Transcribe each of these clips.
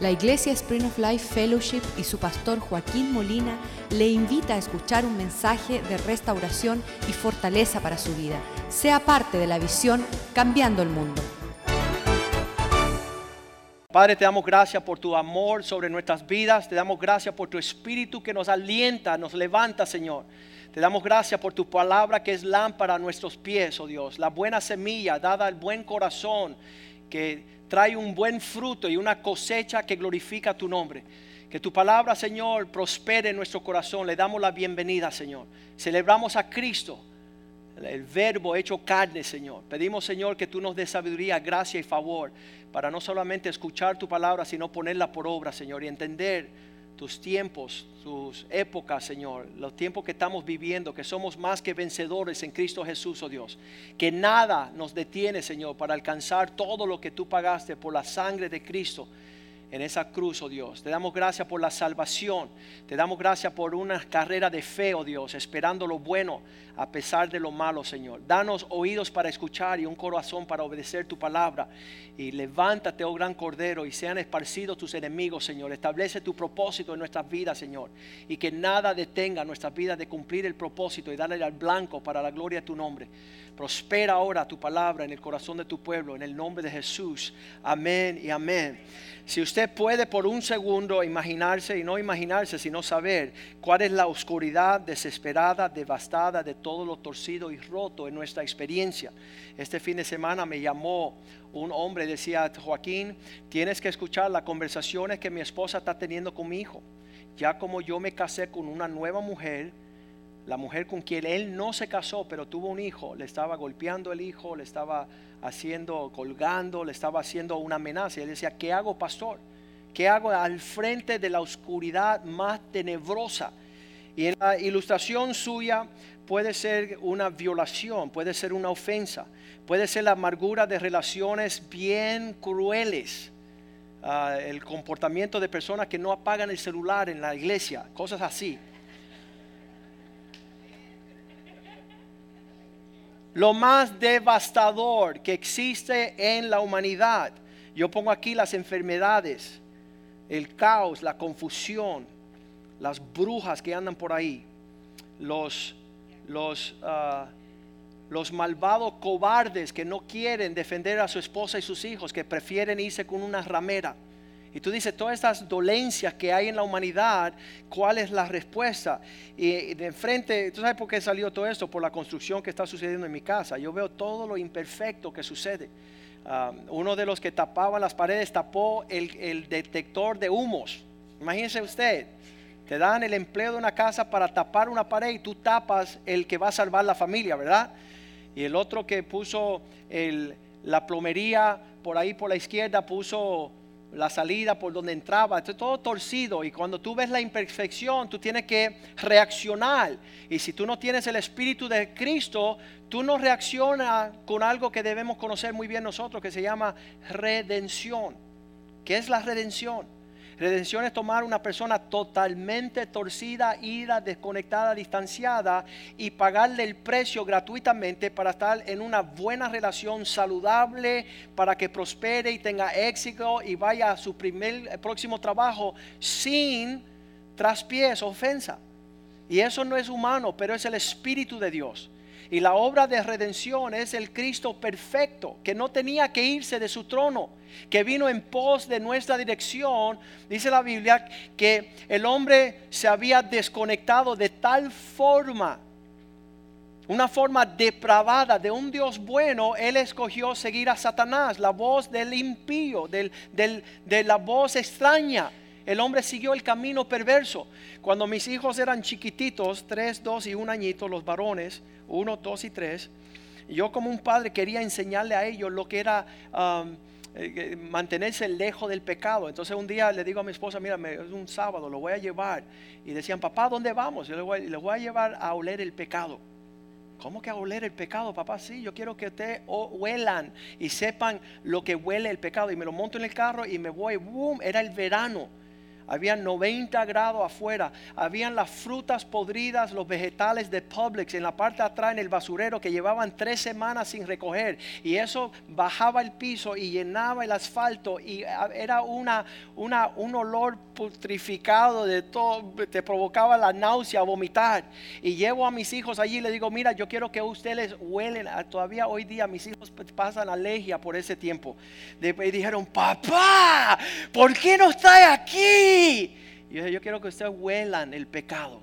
La Iglesia Spring of Life Fellowship y su pastor Joaquín Molina le invita a escuchar un mensaje de restauración y fortaleza para su vida. Sea parte de la visión Cambiando el Mundo. Padre, te damos gracias por tu amor sobre nuestras vidas. Te damos gracias por tu espíritu que nos alienta, nos levanta, Señor. Te damos gracias por tu palabra que es lámpara a nuestros pies, oh Dios. La buena semilla dada al buen corazón que trae un buen fruto y una cosecha que glorifica tu nombre. Que tu palabra, Señor, prospere en nuestro corazón. Le damos la bienvenida, Señor. Celebramos a Cristo, el verbo hecho carne, Señor. Pedimos, Señor, que tú nos des sabiduría, gracia y favor para no solamente escuchar tu palabra, sino ponerla por obra, Señor, y entender tus tiempos, tus épocas, Señor, los tiempos que estamos viviendo, que somos más que vencedores en Cristo Jesús, oh Dios. Que nada nos detiene, Señor, para alcanzar todo lo que tú pagaste por la sangre de Cristo en esa cruz, oh Dios. Te damos gracias por la salvación. Te damos gracias por una carrera de fe, oh Dios, esperando lo bueno a pesar de lo malo, Señor. Danos oídos para escuchar y un corazón para obedecer tu palabra. Y levántate, oh gran Cordero, y sean esparcidos tus enemigos, Señor. Establece tu propósito en nuestras vidas, Señor. Y que nada detenga nuestras vidas de cumplir el propósito y darle al blanco para la gloria de tu nombre. Prospera ahora tu palabra en el corazón de tu pueblo, en el nombre de Jesús. Amén y amén. Si puede por un segundo imaginarse y no imaginarse, sino saber cuál es la oscuridad desesperada, devastada de todo lo torcido y roto en nuestra experiencia. Este fin de semana me llamó un hombre, decía Joaquín, tienes que escuchar las conversaciones que mi esposa está teniendo con mi hijo. Ya como yo me casé con una nueva mujer, la mujer con quien él no se casó, pero tuvo un hijo, le estaba golpeando el hijo, le estaba haciendo, colgando, le estaba haciendo una amenaza. Y él decía, ¿qué hago, pastor? ¿Qué hago al frente de la oscuridad más tenebrosa? Y en la ilustración suya puede ser una violación, puede ser una ofensa, puede ser la amargura de relaciones bien crueles, ah, el comportamiento de personas que no apagan el celular en la iglesia, cosas así. Lo más devastador que existe en la humanidad. Yo pongo aquí las enfermedades, el caos, la confusión, las brujas que andan por ahí, los, los, ah, los malvados cobardes que no quieren defender a su esposa y sus hijos, que prefieren irse con una ramera y tú dices, todas estas dolencias que hay en la humanidad, ¿cuál es la respuesta? Y de frente, ¿tú sabes por qué salió todo esto? Por la construcción que está sucediendo en mi casa. Yo veo todo lo imperfecto que sucede. Uno de los que tapaba las paredes tapó el, detector de humos. Imagínese usted, te dan el empleo de una casa para tapar una pared y tú tapas el que va a salvar la familia, ¿verdad? Y el otro que puso la plomería por ahí por la izquierda puso la salida por donde entraba, esto todo torcido y cuando tú ves la imperfección, tú tienes que reaccionar. Y si tú no tienes el Espíritu de Cristo, tú no reaccionas con algo que debemos conocer muy bien nosotros, que se llama redención. ¿Qué es la redención? Redención es tomar una persona totalmente torcida, ida, desconectada, distanciada y pagarle el precio gratuitamente para estar en una buena relación saludable, para que prospere y tenga éxito y vaya a su primer eh, próximo trabajo sin traspiés, ofensa. Y eso no es humano, pero es el Espíritu de Dios. Y la obra de redención es el Cristo perfecto, que no tenía que irse de su trono, que vino en pos de nuestra dirección. Dice la Biblia que el hombre se había desconectado de tal forma, una forma depravada de un Dios bueno, él escogió seguir a Satanás, la voz del impío, de la voz extraña el hombre siguió el camino perverso. Cuando mis hijos eran chiquititos, tres, dos y un añito, los varones, uno, dos y tres, yo como un padre quería enseñarle a ellos lo que era um, eh, mantenerse lejos del pecado. Entonces un día le digo a mi esposa, mira, es un sábado, lo voy a llevar. Y decían, papá, ¿dónde vamos? Yo le voy, a llevar a oler el pecado. ¿Cómo que a oler el pecado, papá? Sí, yo quiero que ustedes huelan y sepan lo que huele el pecado. Y me lo monto en el carro y me voy, boom, era el verano Había 90 grados afuera. Habían las frutas podridas, los vegetales de Publix en la parte de atrás en el basurero que llevaban tres semanas sin recoger. Y eso bajaba el piso y llenaba el asfalto. Y era una, una, un olor putrificado de todo. Te provocaba la náusea, vomitar. Y llevo a mis hijos allí y le digo, mira, yo quiero que ustedes huelen. Todavía hoy día mis hijos pasan alergia por ese tiempo. Y dijeron, papá, ¿por qué no está aquí? Y yo, quiero que ustedes huelan el pecado.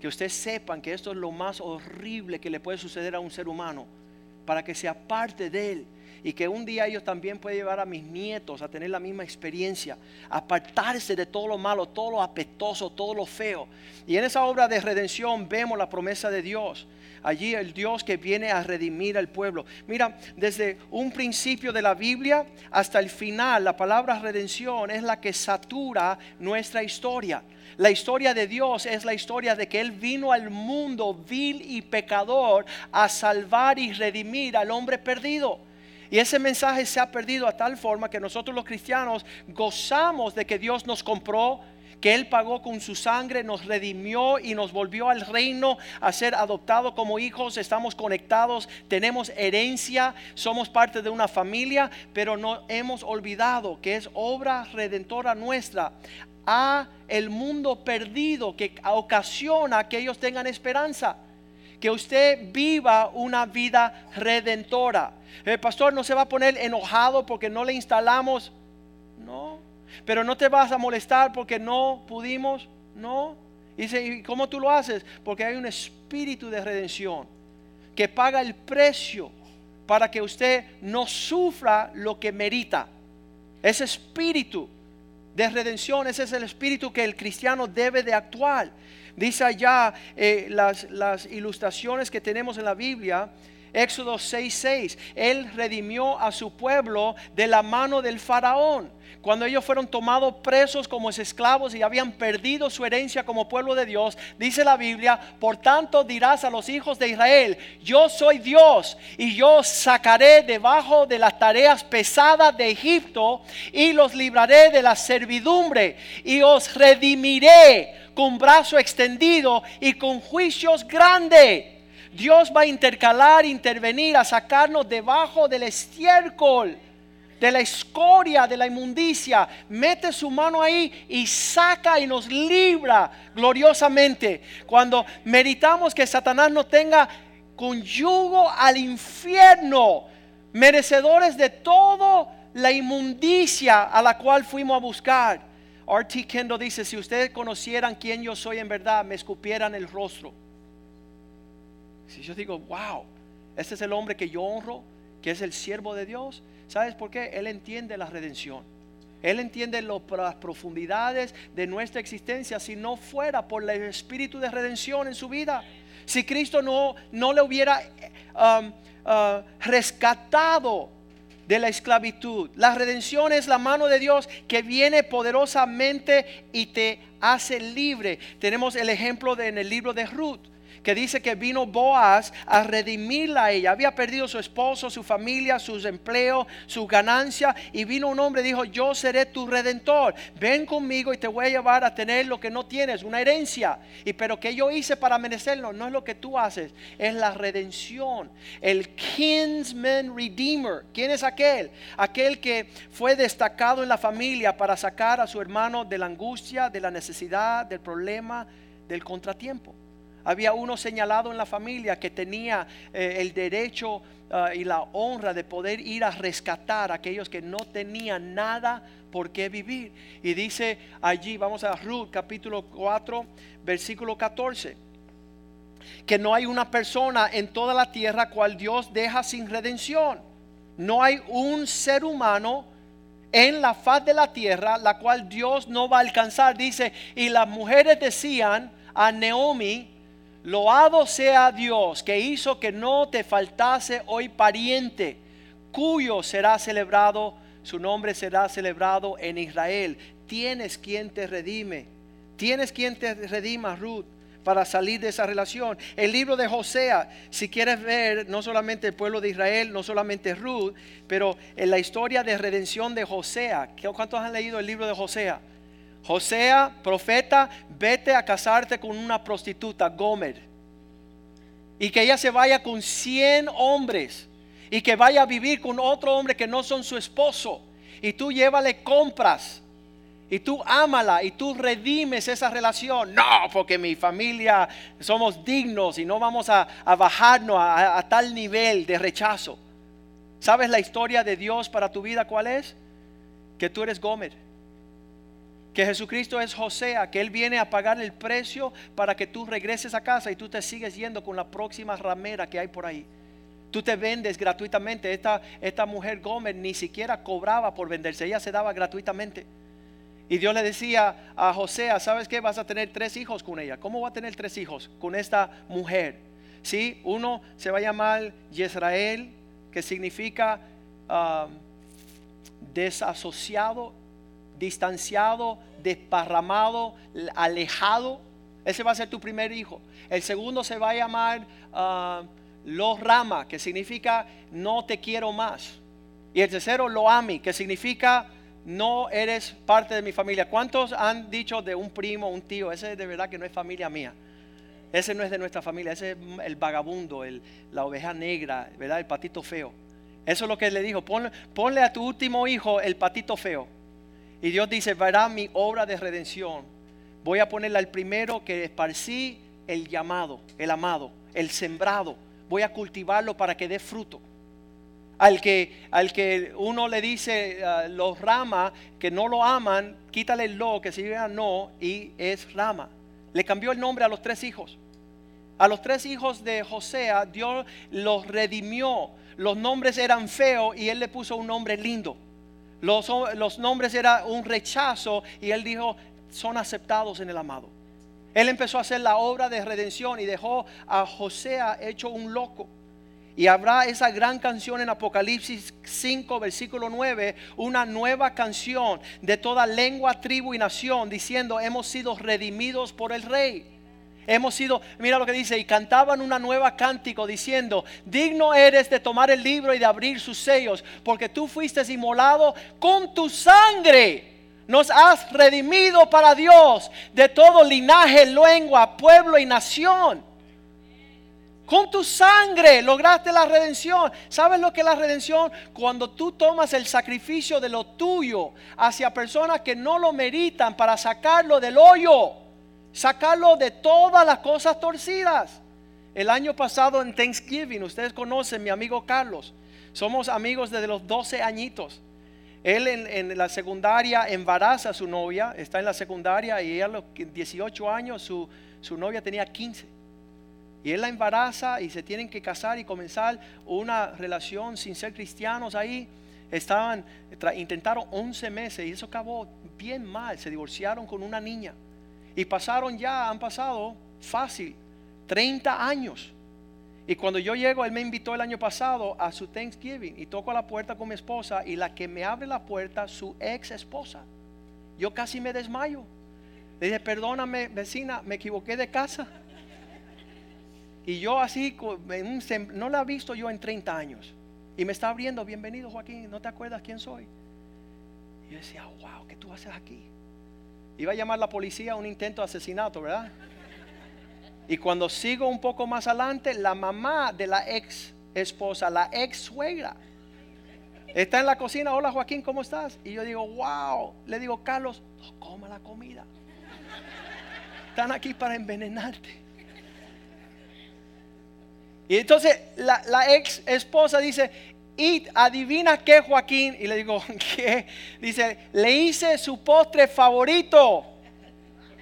Que ustedes sepan que esto es lo más horrible que le puede suceder a un ser humano. Para que sea parte de él. Y que un día ellos también pueden llevar a mis nietos a tener la misma experiencia. Apartarse de todo lo malo, todo lo apestoso, todo lo feo. Y en esa obra de redención vemos la promesa de Dios allí el Dios que viene a redimir al pueblo. Mira, desde un principio de la Biblia hasta el final, la palabra redención es la que satura nuestra historia. La historia de Dios es la historia de que Él vino al mundo vil y pecador a salvar y redimir al hombre perdido. Y ese mensaje se ha perdido a tal forma que nosotros los cristianos gozamos de que Dios nos compró, que Él pagó con su sangre, nos redimió y nos volvió al reino a ser adoptados como hijos, estamos conectados, tenemos herencia, somos parte de una familia, pero no hemos olvidado que es obra redentora nuestra a el mundo perdido que ocasiona que ellos tengan esperanza. Que usted viva una vida redentora. El pastor no se va a poner enojado porque no le instalamos. No, pero no te vas a molestar porque no pudimos, no. Y dice, ¿y cómo tú lo haces? Porque hay un espíritu de redención que paga el precio para que usted no sufra lo que merita. Ese espíritu de redención, ese es el espíritu que el cristiano debe de actuar. Dice allá eh, las, las ilustraciones que tenemos en la Biblia, Éxodo 6:6, Él redimió a su pueblo de la mano del faraón. Cuando ellos fueron tomados presos como esclavos y habían perdido su herencia como pueblo de Dios, dice la Biblia, por tanto dirás a los hijos de Israel, yo soy Dios y yo sacaré debajo de las tareas pesadas de Egipto y los libraré de la servidumbre y os redimiré con brazo extendido y con juicios grandes. Dios va a intercalar, intervenir, a sacarnos debajo del estiércol, de la escoria, de la inmundicia. Mete su mano ahí y saca y nos libra gloriosamente. Cuando meditamos que Satanás no tenga yugo al infierno, merecedores de toda la inmundicia a la cual fuimos a buscar. R.T. Kendall dice, si ustedes conocieran quién yo soy en verdad, me escupieran el rostro. Si yo digo, wow, este es el hombre que yo honro, que es el siervo de Dios, ¿sabes por qué? Él entiende la redención. Él entiende las profundidades de nuestra existencia si no fuera por el espíritu de redención en su vida. Si Cristo no, no le hubiera um, uh, rescatado de la esclavitud. La redención es la mano de Dios que viene poderosamente y te hace libre. Tenemos el ejemplo en el libro de Ruth que dice que vino Boaz a redimirla a ella. Había perdido su esposo, su familia, sus empleos, su ganancia. Y vino un hombre y dijo, yo seré tu redentor. Ven conmigo y te voy a llevar a tener lo que no tienes, una herencia. Y pero que yo hice para merecerlo, no es lo que tú haces, es la redención. El kinsman redeemer. ¿Quién es aquel? Aquel que fue destacado en la familia para sacar a su hermano de la angustia, de la necesidad, del problema, del contratiempo. Había uno señalado en la familia que tenía eh, el derecho ah, y la honra de poder ir a rescatar a aquellos que no tenían nada por qué vivir. Y dice allí, vamos a Ruth capítulo 4, versículo 14 que no hay una persona en toda la tierra cual Dios deja sin redención. No hay un ser humano en la faz de la tierra la cual Dios no va a alcanzar. Dice, y las mujeres decían a Naomi, Loado sea Dios que hizo que no te faltase hoy pariente, cuyo será celebrado, su nombre será celebrado en Israel. Tienes quien te redime, tienes quien te redima, Ruth para salir de esa relación. El libro de Josea, si quieres ver no solamente el pueblo de Israel, no solamente Ruth, pero en la historia de redención de Josea. ¿Cuántos han leído el libro de Josea? Josea, profeta, vete a casarte con una prostituta, Gomer. Y que ella se vaya con 100 hombres. Y que vaya a vivir con otro hombre que no son su esposo. Y tú llévale compras. Y tú ámala y tú redimes esa relación. No, porque mi familia somos dignos y no vamos a, bajarnos a, a tal nivel de rechazo. ¿Sabes la historia de Dios para tu vida cuál es? Que tú eres Gomer que Jesucristo es Josea, que Él viene a pagar el precio para que tú regreses a casa y tú te sigues yendo con la próxima ramera que hay por ahí. Tú te vendes gratuitamente. Esta, esta mujer Gómez ni siquiera cobraba por venderse, ella se daba gratuitamente. Y Dios le decía a Josea, ¿sabes qué? Vas a tener tres hijos con ella. ¿Cómo va a tener tres hijos con esta mujer? ¿Sí? Uno se va a llamar Yisrael, que significa ah, desasociado distanciado, desparramado, alejado. Ese va a ser tu primer hijo. El segundo se va a llamar uh, Los Rama, que significa no te quiero más. Y el tercero, Lo Ami, que significa no eres parte de mi familia. ¿Cuántos han dicho de un primo, un tío? Ese de verdad que no es familia mía. Ese no es de nuestra familia, ese es el vagabundo, la oveja negra, ¿verdad? El patito feo. Eso es lo que le dijo. ponle a tu último hijo el patito feo. Y Dios dice, verá mi obra de redención. Voy a ponerle al primero que esparcí el llamado, el amado, el sembrado. Voy a cultivarlo para que dé fruto. Al que, al que uno le dice ah, los rama que no lo aman, quítale el lo que significa no y es rama. Le cambió el nombre a los tres hijos. A los tres hijos de José, Dios los redimió. Los nombres eran feos y él le puso un nombre lindo. Los, nombres era un rechazo y él dijo, son aceptados en el amado. Él empezó a hacer la obra de redención y dejó a José hecho un loco. Y habrá esa gran canción en Apocalipsis 5, versículo 9, una nueva canción de toda lengua, tribu y nación, diciendo, hemos sido redimidos por el rey. Hemos sido, mira lo que dice, y cantaban una nueva cántico diciendo, digno eres de tomar el libro y de abrir sus sellos, porque tú fuiste inmolado con tu sangre. Nos has redimido para Dios de todo linaje, lengua, pueblo y nación. Con tu sangre lograste la redención. ¿Sabes lo que es la redención? Cuando tú tomas el sacrificio de lo tuyo hacia personas que no lo meritan para sacarlo del hoyo sacarlo de todas las cosas torcidas. El año pasado en Thanksgiving, ustedes conocen mi amigo Carlos, somos amigos desde los 12 añitos. Él en, la secundaria embaraza a su novia, está en la secundaria y ella a los 18 años, su, su novia tenía 15. Y él la embaraza y se tienen que casar y comenzar una relación sin ser cristianos ahí. Estaban, intentaron 11 meses y eso acabó bien mal. Se divorciaron con una niña. Y pasaron ya, han pasado fácil, 30 años. Y cuando yo llego, él me invitó el año pasado a su Thanksgiving y toco la puerta con mi esposa y la que me abre la puerta, su ex esposa. Yo casi me desmayo. Le dije, perdóname vecina, me equivoqué de casa. Y yo así, no la he visto yo en 30 años. Y me está abriendo, bienvenido Joaquín, ¿no te acuerdas quién soy? Y yo decía, wow, ¿qué tú haces aquí? Iba a llamar la policía a un intento de asesinato, ¿verdad? Y cuando sigo un poco más adelante, la mamá de la ex esposa, la ex suegra, está en la cocina. Hola Joaquín, ¿cómo estás? Y yo digo, wow. Le digo, Carlos, no coma la comida. Están aquí para envenenarte. Y entonces la, la ex esposa dice, y adivina qué, Joaquín. Y le digo, ¿qué? Dice, le hice su postre favorito.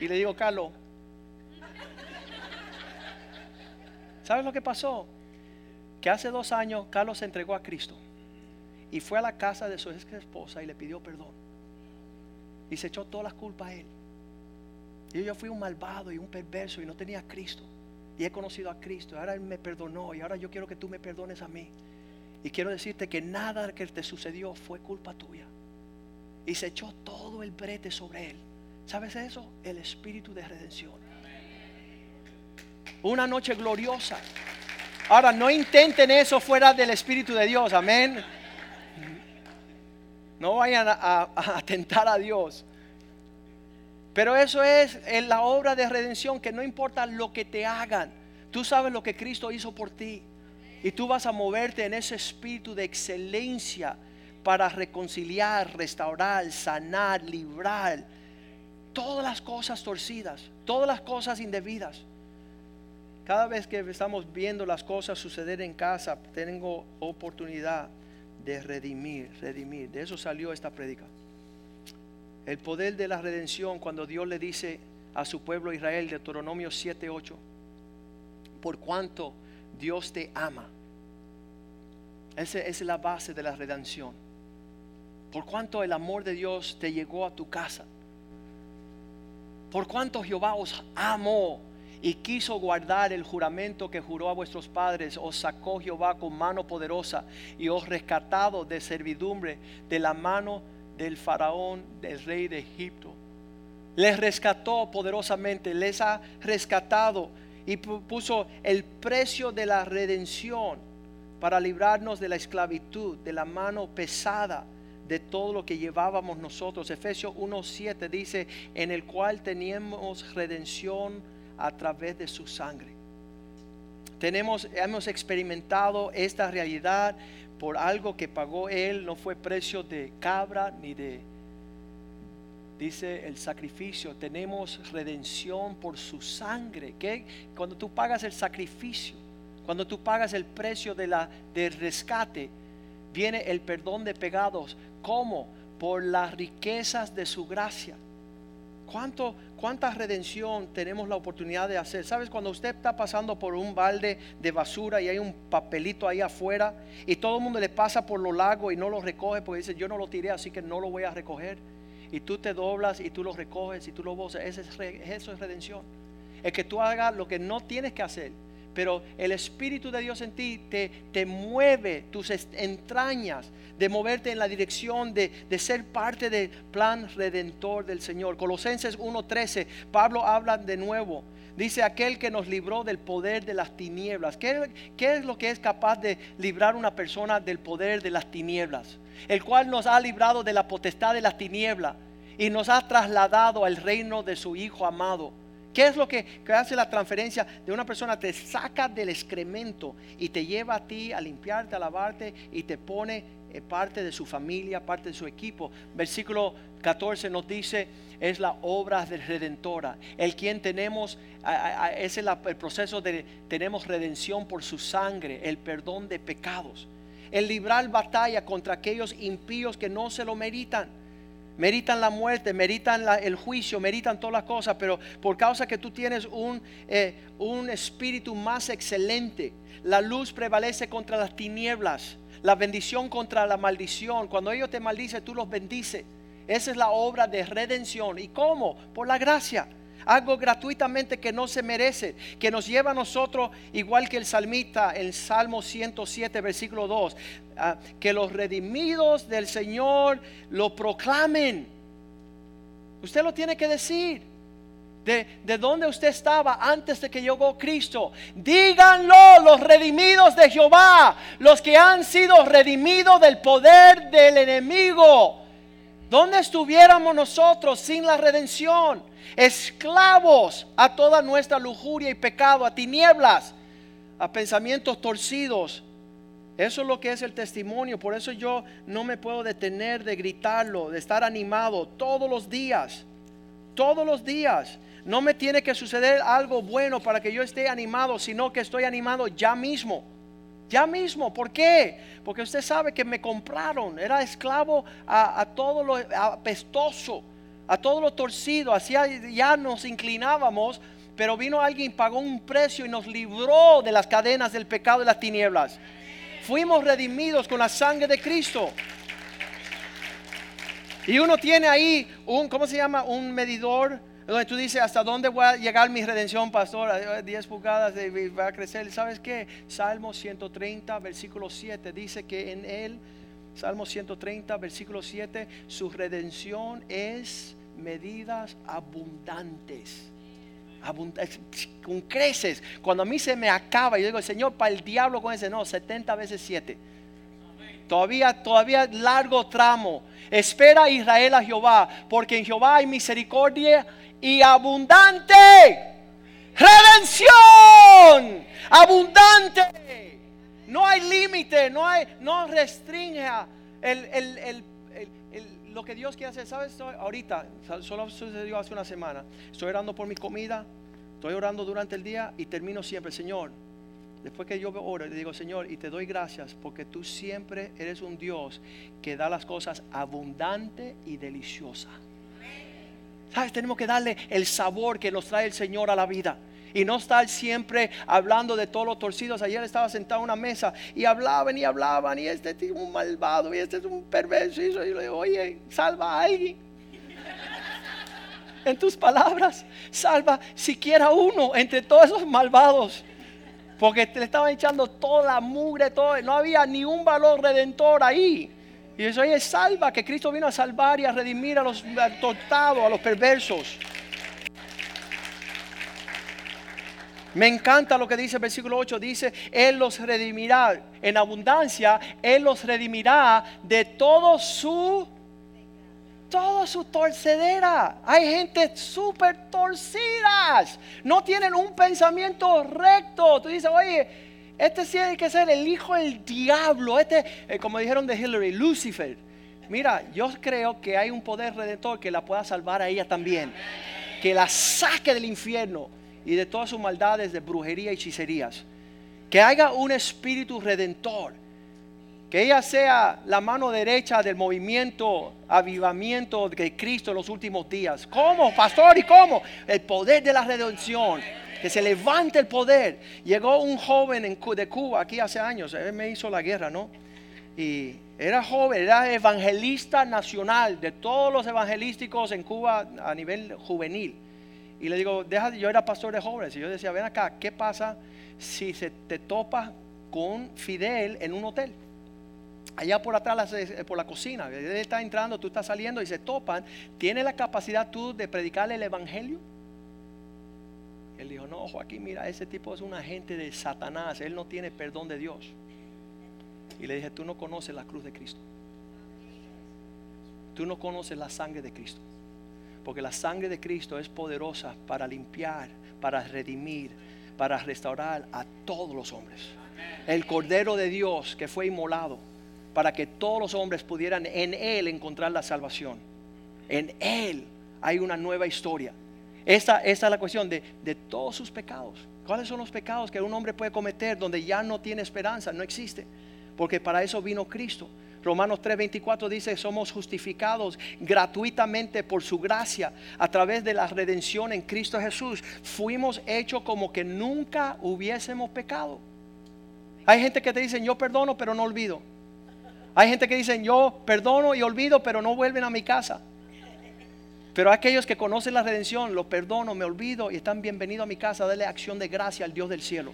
Y le digo, Carlos, ¿sabes lo que pasó? Que hace dos años Carlos se entregó a Cristo y fue a la casa de su ex esposa y le pidió perdón. Y se echó todas las culpas a él. Y yo fui un malvado y un perverso y no tenía a Cristo. Y he conocido a Cristo. Ahora Él me perdonó y ahora yo quiero que tú me perdones a mí. Y quiero decirte que nada que te sucedió fue culpa tuya. Y se echó todo el brete sobre él. ¿Sabes eso? El espíritu de redención. Una noche gloriosa. Ahora, no intenten eso fuera del espíritu de Dios. Amén. No vayan a, atentar a Dios. Pero eso es en la obra de redención, que no importa lo que te hagan, tú sabes lo que Cristo hizo por ti. Y tú vas a moverte en ese espíritu de excelencia para reconciliar, restaurar, sanar, librar todas las cosas torcidas, todas las cosas indebidas. Cada vez que estamos viendo las cosas suceder en casa, tengo oportunidad de redimir, redimir. De eso salió esta prédica. El poder de la redención cuando Dios le dice a su pueblo Israel, Deuteronomio 7:8, por cuanto Dios te ama. Esa es la base de la redención. Por cuanto el amor de Dios te llegó a tu casa. Por cuanto Jehová os amó y quiso guardar el juramento que juró a vuestros padres, os sacó Jehová con mano poderosa y os rescatado de servidumbre de la mano del faraón, del rey de Egipto. Les rescató poderosamente, les ha rescatado y puso el precio de la redención para librarnos de la esclavitud, de la mano pesada de todo lo que llevábamos nosotros. Efesios 1.7 dice, en el cual teníamos redención a través de su sangre. Tenemos, hemos experimentado esta realidad por algo que pagó Él, no fue precio de cabra ni de, dice el sacrificio, tenemos redención por su sangre. Que cuando tú pagas el sacrificio, cuando tú pagas el precio de la, del rescate, viene el perdón de pecados. ¿Cómo? Por las riquezas de su gracia. ¿Cuánto, ¿Cuánta redención tenemos la oportunidad de hacer? ¿Sabes? Cuando usted está pasando por un balde de basura y hay un papelito ahí afuera y todo el mundo le pasa por lo largo y no lo recoge porque dice yo no lo tiré así que no lo voy a recoger. Y tú te doblas y tú lo recoges y tú lo voces. Eso es, eso es redención. Es que tú hagas lo que no tienes que hacer pero el Espíritu de Dios en ti te, te mueve tus entrañas de moverte en la dirección de, ser parte del plan redentor del Señor. Colosenses 1.13, Pablo habla de nuevo. Dice aquel que nos libró del poder de las tinieblas. ¿Qué, ¿Qué, es lo que es capaz de librar una persona del poder de las tinieblas? El cual nos ha librado de la potestad de las tinieblas y nos ha trasladado al reino de su Hijo amado ¿Qué es lo que, hace la transferencia de una persona? Te saca del excremento y te lleva a ti a limpiarte, a lavarte y te pone eh, parte de su familia, parte de su equipo. Versículo 14 nos dice, es la obra de redentora. El quien tenemos, es el, el proceso de, tenemos redención por su sangre, el perdón de pecados. El librar batalla contra aquellos impíos que no se lo meritan Meritan la muerte, meritan el juicio, meritan todas las cosas, pero por causa que tú tienes un, eh, un espíritu más excelente, la luz prevalece contra las tinieblas, la bendición contra la maldición. Cuando ellos te maldicen, tú los bendices. Esa es la obra de redención. ¿Y cómo? Por la gracia algo gratuitamente que no se merece, que nos lleva a nosotros, igual que el salmista en Salmo 107, versículo 2, ah, que los redimidos del Señor lo proclamen. Usted lo tiene que decir. De, de, dónde usted estaba antes de que llegó Cristo. Díganlo los redimidos de Jehová, los que han sido redimidos del poder del enemigo. ¿Dónde estuviéramos nosotros sin la redención? esclavos a toda nuestra lujuria y pecado, a tinieblas, a pensamientos torcidos. Eso es lo que es el testimonio. Por eso yo no me puedo detener de gritarlo, de estar animado todos los días. Todos los días. No me tiene que suceder algo bueno para que yo esté animado, sino que estoy animado ya mismo. Ya mismo. ¿Por qué? Porque usted sabe que me compraron. Era esclavo a, todo lo apestoso a todo lo torcido, hacia ya nos inclinábamos, pero vino alguien, pagó un precio y nos libró de las cadenas del pecado y las tinieblas. Fuimos redimidos con la sangre de Cristo. Y uno tiene ahí un, ¿cómo se llama? Un medidor donde tú dices, ¿hasta dónde voy a llegar mi redención, pastor? 10 pulgadas va a crecer. ¿Sabes qué? Salmo 130, versículo 7 dice que en él Salmo 130, versículo 7, su redención es medidas abundantes. con creces. Cuando a mí se me acaba, yo digo, Señor, para el diablo con ese, no, 70 veces 7. Todavía, todavía largo tramo. Espera Israel a Jehová, porque en Jehová hay misericordia y abundante redención. Abundante. No hay límite, no hay, no restringe el, el, el, lo que Dios quiere hacer. ¿Sabes? Ahorita, solo sucedió hace una semana. Estoy orando por mi comida, estoy orando durante el día y termino siempre, Señor, Después que yo oro, le digo, Señor, y te doy gracias porque tú siempre eres un Dios que da las cosas abundante y deliciosa. ¿Sabes? Tenemos que darle el sabor que nos trae el Señor a la vida. Y no estar siempre hablando de todos los torcidos. Ayer estaba sentado en una mesa y hablaban y hablaban. Y este es un malvado y este es un perverso. Y yo le digo, oye, salva a alguien. en tus palabras, salva siquiera uno entre todos esos malvados. Porque le estaban echando toda la mugre, todo, no había ni un valor redentor ahí. Y eso ahí es salva, que Cristo vino a salvar y a redimir a los tortados, a los perversos. Me encanta lo que dice el versículo 8. Dice, Él los redimirá en abundancia. Él los redimirá de todo su toda su torcedera. Hay gente súper torcidas. No tienen un pensamiento recto. Tú dices, oye, este sí tiene que ser el hijo del diablo. Este, eh, como dijeron de Hillary, Lucifer. Mira, yo creo que hay un poder redentor que la pueda salvar a ella también. Que la saque del infierno y de todas sus maldades de brujería y hechicerías. Que haya un espíritu redentor que ella sea la mano derecha del movimiento avivamiento de Cristo en los últimos días. ¿Cómo, pastor? ¿Y cómo? El poder de la redención. Que se levante el poder. Llegó un joven de Cuba aquí hace años. Él me hizo la guerra, ¿no? Y era joven, era evangelista nacional de todos los evangelísticos en Cuba a nivel juvenil. Y le digo, deja, yo era pastor de jóvenes. Y yo decía, ven acá, ¿qué pasa si se te topa con Fidel en un hotel? Allá por atrás, eh, por la cocina, él está entrando, tú estás saliendo y se topan, ¿tiene la capacidad tú de predicarle el evangelio? Él dijo, no, Joaquín, mira, ese tipo es un agente de Satanás, él no tiene perdón de Dios. Y le dije, tú no conoces la cruz de Cristo. Tú no conoces la sangre de Cristo. Porque la sangre de Cristo es poderosa para limpiar, para redimir, para restaurar a todos los hombres. El Cordero de Dios que fue inmolado para que todos los hombres pudieran en Él encontrar la salvación. En Él hay una nueva historia. Esta, es la cuestión de, de todos sus pecados. ¿Cuáles son los pecados que un hombre puede cometer donde ya no tiene esperanza? No existe. Porque para eso vino Cristo. Romanos 3:24 dice, somos justificados gratuitamente por su gracia a través de la redención en Cristo Jesús. Fuimos hechos como que nunca hubiésemos pecado. Hay gente que te dice, yo perdono pero no olvido. Hay gente que dice, yo perdono y olvido, pero no vuelven a mi casa. Pero aquellos que conocen la redención, lo perdono, me olvido y están bienvenidos a mi casa. Dale acción de gracia al Dios del cielo.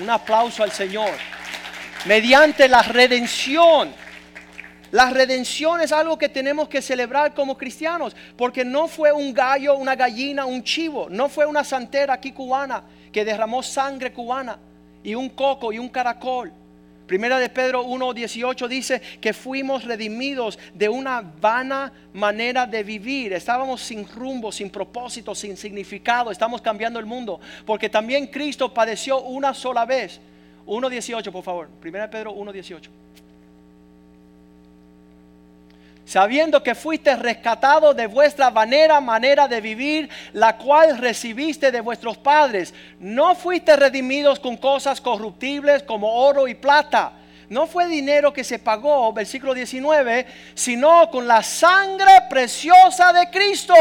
Un aplauso al Señor. Mediante la redención. La redención es algo que tenemos que celebrar como cristianos, porque no fue un gallo, una gallina, un chivo, no fue una santera aquí cubana que derramó sangre cubana y un coco y un caracol. Primera de Pedro 1.18 dice que fuimos redimidos de una vana manera de vivir. Estábamos sin rumbo, sin propósito, sin significado. Estamos cambiando el mundo. Porque también Cristo padeció una sola vez. 1.18, por favor. Primera de Pedro 1.18 sabiendo que fuiste rescatado de vuestra manera, manera de vivir, la cual recibiste de vuestros padres. No fuiste redimidos con cosas corruptibles como oro y plata. No fue dinero que se pagó, versículo 19, sino con la sangre preciosa de Cristo,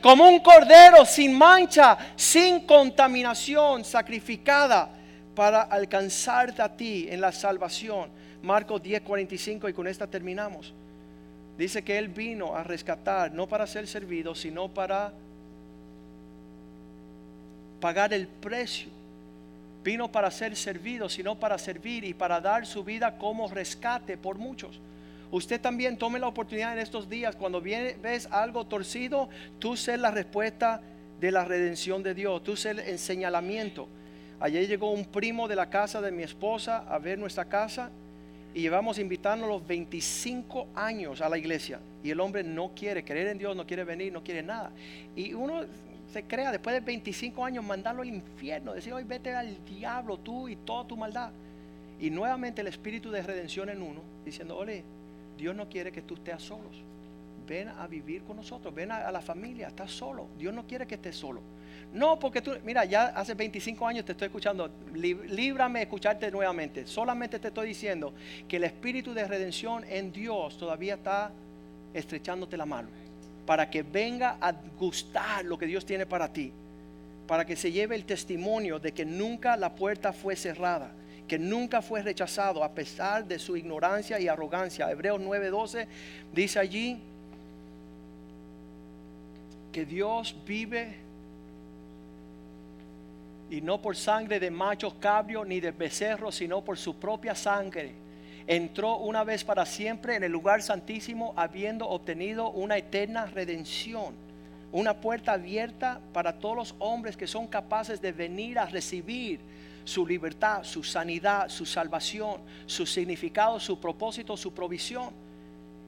como un cordero sin mancha, sin contaminación, sacrificada para alcanzarte a ti en la salvación. Marcos 10:45 y con esta terminamos. Dice que Él vino a rescatar, no para ser servido, sino para pagar el precio. Vino para ser servido, sino para servir y para dar su vida como rescate por muchos. Usted también tome la oportunidad en estos días, cuando ves algo torcido, tú ser la respuesta de la redención de Dios, tú ser el señalamiento. Ayer llegó un primo de la casa de mi esposa a ver nuestra casa Y llevamos invitando los 25 años a la iglesia. Y el hombre no quiere creer en Dios, no quiere venir, no quiere nada. Y uno se crea después de 25 años mandarlo al infierno. Decir, hoy vete al diablo tú y toda tu maldad. Y nuevamente el espíritu de redención en uno, diciendo, ole, Dios no quiere que tú estés solos. Ven a vivir con nosotros, ven a, la familia, estás solo. Dios no quiere que estés solo. No, porque tú, mira, ya hace 25 años te estoy escuchando. Líbrame de escucharte nuevamente. Solamente te estoy diciendo que el espíritu de redención en Dios todavía está estrechándote la mano. Para que venga a gustar lo que Dios tiene para ti. Para que se lleve el testimonio de que nunca la puerta fue cerrada que nunca fue rechazado a pesar de su ignorancia y arrogancia. Hebreos 9:12 dice allí que Dios vive y no por sangre de machos cabrios ni de becerros, sino por su propia sangre. Entró una vez para siempre en el lugar santísimo, habiendo obtenido una eterna redención, una puerta abierta para todos los hombres que son capaces de venir a recibir su libertad, su sanidad, su salvación, su significado, su propósito, su provisión.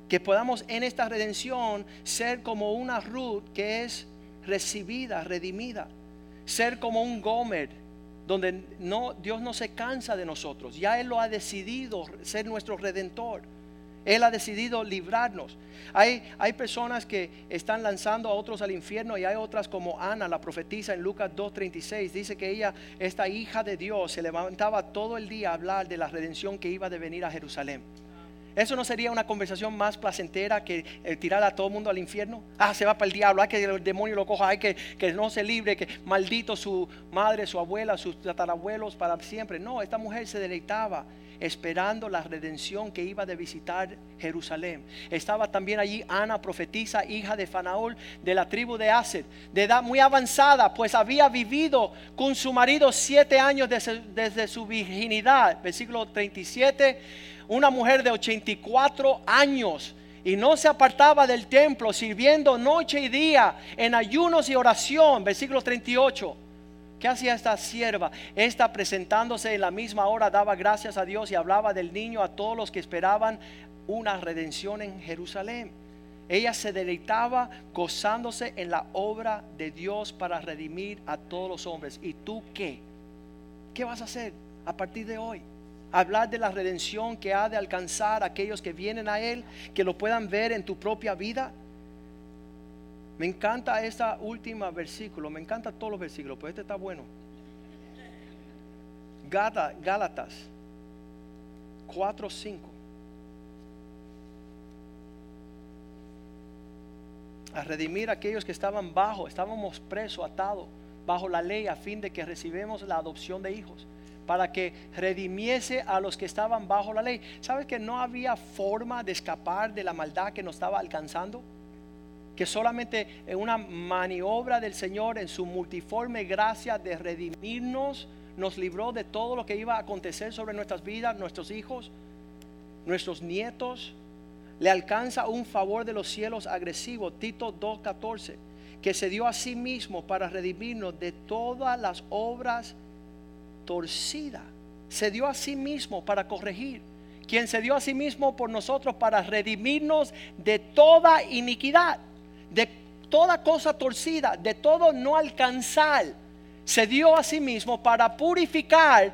Que podamos en esta redención ser como una Ruth que es recibida, redimida. Ser como un Gomer, donde no, Dios no se cansa de nosotros. Ya Él lo ha decidido ser nuestro redentor. Él ha decidido librarnos. Hay, hay personas que están lanzando a otros al infierno y hay otras como Ana, la profetisa en Lucas 2.36. Dice que ella, esta hija de Dios, se levantaba todo el día a hablar de la redención que iba de venir a Jerusalén. ¿Eso no sería una conversación más placentera que eh, tirar a todo el mundo al infierno? Ah, se va para el diablo, hay que el demonio lo coja, hay que que no se libre, que maldito su madre, su abuela, sus tatarabuelos para siempre. No, esta mujer se deleitaba esperando la redención que iba de visitar Jerusalén. Estaba también allí Ana, profetisa, hija de Fanaol, de la tribu de Aser, de edad muy avanzada, pues había vivido con su marido siete años desde, desde su virginidad. Versículo 37, una mujer de 84 años y no se apartaba del templo, sirviendo noche y día en ayunos y oración. Versículo 38. ¿Qué hacía esta sierva? Esta presentándose en la misma hora daba gracias a Dios y hablaba del niño a todos los que esperaban una redención en Jerusalén. Ella se deleitaba gozándose en la obra de Dios para redimir a todos los hombres. ¿Y tú qué? ¿Qué vas a hacer a partir de hoy? Hablar de la redención que ha de alcanzar a aquellos que vienen a Él, que lo puedan ver en tu propia vida. Me encanta esta última versículo, me encanta todos los versículos, pero este está bueno. Gálatas 4, 5. A redimir a aquellos que estaban bajo, estábamos presos, atados, bajo la ley, a fin de que recibamos la adopción de hijos para que redimiese a los que estaban bajo la ley. ¿Sabes que no había forma de escapar de la maldad que nos estaba alcanzando? que solamente en una maniobra del Señor, en su multiforme gracia de redimirnos, nos libró de todo lo que iba a acontecer sobre nuestras vidas, nuestros hijos, nuestros nietos. Le alcanza un favor de los cielos agresivo, Tito 2.14, que se dio a sí mismo para redimirnos de todas las obras torcidas. Se dio a sí mismo para corregir. Quien se dio a sí mismo por nosotros para redimirnos de toda iniquidad de toda cosa torcida, de todo no alcanzar, se dio a sí mismo para purificar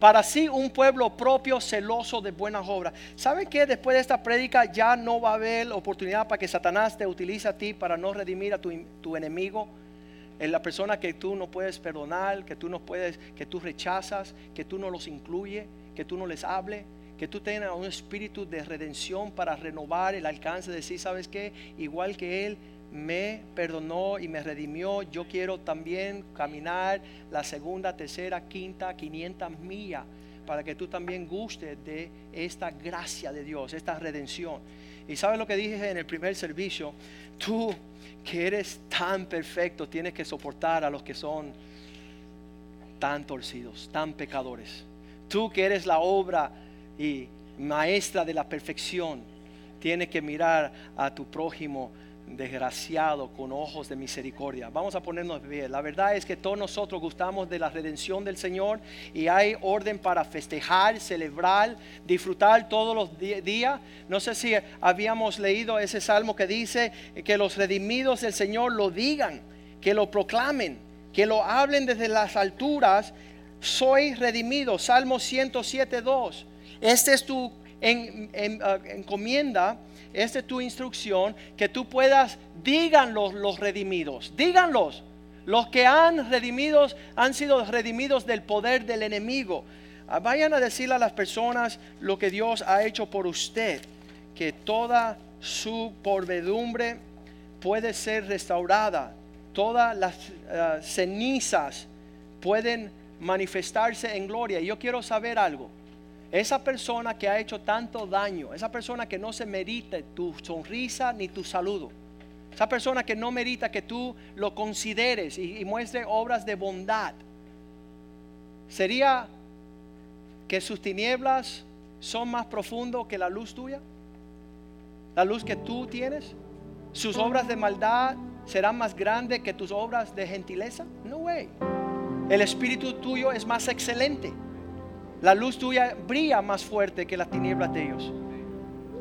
para sí un pueblo propio celoso de buenas obras. ¿Sabe que después de esta prédica ya no va a haber oportunidad para que Satanás te utilice a ti para no redimir a tu enemigo? En la persona que tú no puedes perdonar, que tú no puedes, que tú rechazas, que tú no los incluye, que tú no les hable, que tú tengas un espíritu de redención para renovar el alcance de decir, ¿sabes qué? Igual que Él, me perdonó y me redimió, yo quiero también caminar la segunda, tercera, quinta, quinientas millas para que tú también gustes de esta gracia de Dios, esta redención. Y sabes lo que dije en el primer servicio, tú que eres tan perfecto tienes que soportar a los que son tan torcidos, tan pecadores. Tú que eres la obra y maestra de la perfección, tienes que mirar a tu prójimo desgraciado con ojos de misericordia. Vamos a ponernos bien. La verdad es que todos nosotros gustamos de la redención del Señor y hay orden para festejar, celebrar, disfrutar todos los días. No sé si habíamos leído ese salmo que dice que los redimidos del Señor lo digan, que lo proclamen, que lo hablen desde las alturas. Soy redimido. Salmo 107, 2. Este es tu en, uh, encomienda, esta es tu instrucción, que tú puedas, díganlos los redimidos, díganlos. Los que han redimidos han sido redimidos del poder del enemigo. Ah, vayan a decirle a las personas lo que Dios ha hecho por usted, que toda su porvedumbre puede ser restaurada, todas las uh, cenizas pueden manifestarse en gloria. Y yo quiero saber algo. Esa persona que ha hecho tanto daño, esa persona que no se merita tu sonrisa ni tu saludo, esa persona que no merita que tú lo consideres y, muestre obras de bondad, ¿sería que sus tinieblas son más profundos que la luz tuya? ¿La luz que tú tienes? ¿Sus obras de maldad serán más grandes que tus obras de gentileza? No way. El espíritu tuyo es más excelente. La luz tuya brilla más fuerte que las tinieblas de ellos.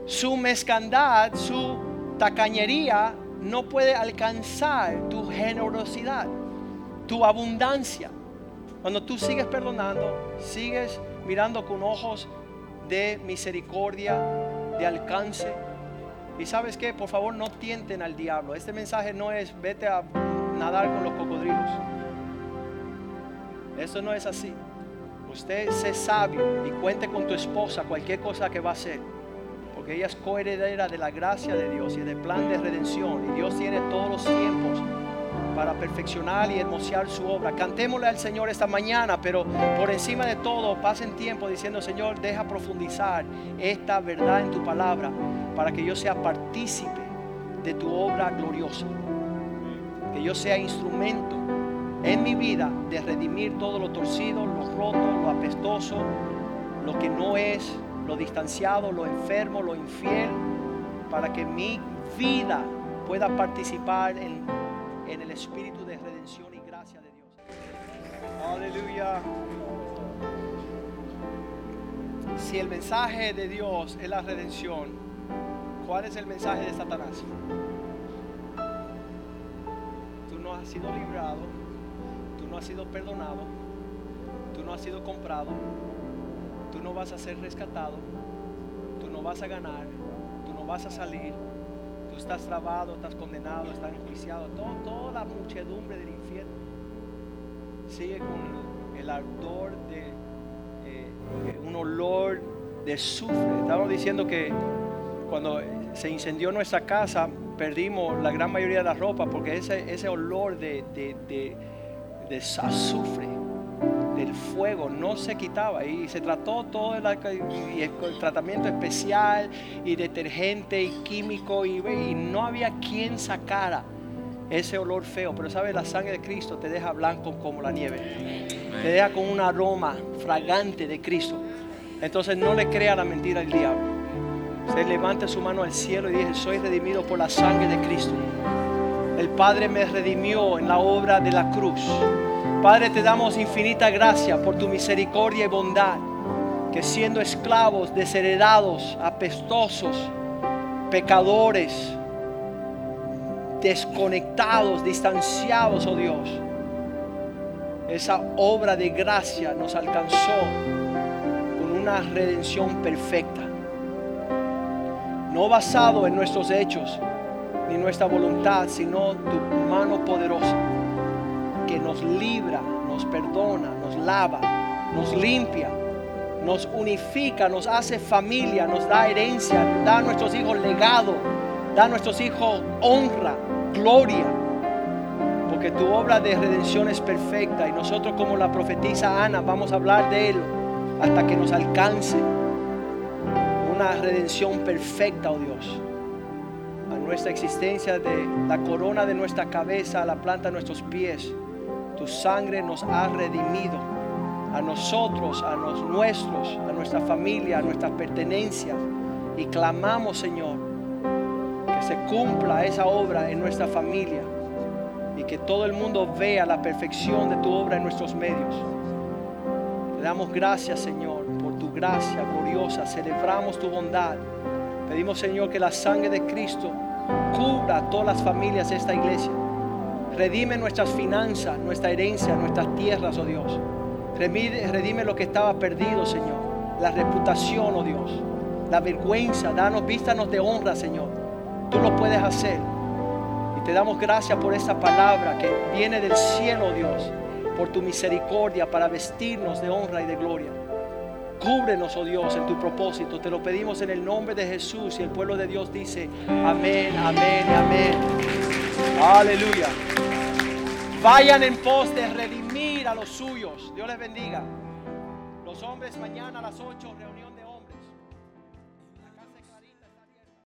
Su mezcandad, su tacañería no puede alcanzar tu generosidad, tu abundancia. Cuando tú sigues perdonando, sigues mirando con ojos de misericordia, de alcance. Y sabes que, por favor, no tienten al diablo. Este mensaje no es vete a nadar con los cocodrilos. Eso no es así. Usted sé sabio y cuente con tu esposa cualquier cosa que va a hacer. Porque ella es coheredera de la gracia de Dios y del plan de redención. Y Dios tiene todos los tiempos para perfeccionar y hermosear su obra. Cantémosle al Señor esta mañana, pero por encima de todo, pasen tiempo diciendo, Señor, deja profundizar esta verdad en tu palabra para que yo sea partícipe de tu obra gloriosa. Que yo sea instrumento en mi vida de redimir todo lo torcido, lo roto, lo apestoso, lo que no es, lo distanciado, lo enfermo, lo infiel, para que mi vida pueda participar en, en el espíritu de redención y gracia de Dios. Aleluya. Si el mensaje de Dios es la redención, ¿cuál es el mensaje de Satanás? Tú no has sido librado no has sido perdonado, tú no has sido comprado, tú no vas a ser rescatado, tú no vas a ganar, tú no vas a salir, tú estás trabado, estás condenado, estás enjuiciado, toda la muchedumbre del infierno sigue con el ardor de eh, un olor de azufre. Estamos diciendo que cuando se incendió nuestra casa, perdimos la gran mayoría de la ropa porque ese, ese olor de de azufre, del fuego, no se quitaba. Y se trató todo el, el tratamiento especial y detergente y químico y, y no había quien sacara ese olor feo. Pero sabe, la sangre de Cristo te deja blanco como la nieve. Te deja con un aroma fragante de Cristo. Entonces no le crea la mentira al diablo. Se levanta su mano al cielo y dice, soy redimido por la sangre de Cristo. El Padre me redimió en la obra de la cruz. Padre, te damos infinita gracia por tu misericordia y bondad, que siendo esclavos, desheredados, apestosos, pecadores, desconectados, distanciados, oh Dios, esa obra de gracia nos alcanzó con una redención perfecta, no basado en nuestros hechos, ni nuestra voluntad, sino tu mano poderosa que nos libra, nos perdona, nos lava, nos limpia, nos unifica, nos hace familia, nos da herencia, da a nuestros hijos legado, da a nuestros hijos honra, gloria. Porque tu obra de redención es perfecta y nosotros como la profetisa Ana vamos a hablar de él hasta que nos alcance una redención perfecta, oh Dios nuestra existencia, de la corona de nuestra cabeza a la planta de nuestros pies. Tu sangre nos ha redimido a nosotros, a los nuestros, a nuestra familia, a nuestras pertenencias. Y clamamos, Señor, que se cumpla esa obra en nuestra familia y que todo el mundo vea la perfección de tu obra en nuestros medios. Te damos gracias, Señor, por tu gracia gloriosa. Celebramos tu bondad. Pedimos, Señor, que la sangre de Cristo cubra todas las familias de esta iglesia. Redime nuestras finanzas, nuestra herencia, nuestras tierras, oh Dios. Redime, redime lo que estaba perdido, Señor. La reputación, oh Dios. La vergüenza. Danos, vístanos de honra, Señor. Tú lo puedes hacer. Y te damos gracias por esa palabra que viene del cielo, oh Dios. Por tu misericordia para vestirnos de honra y de gloria. Cúbrenos, oh Dios, en tu propósito. Te lo pedimos en el nombre de Jesús. Y el pueblo de Dios dice, amén, amén, amén. Aleluya. Vayan en pos de redimir a los suyos. Dios les bendiga. Los hombres mañana a las 8, reunión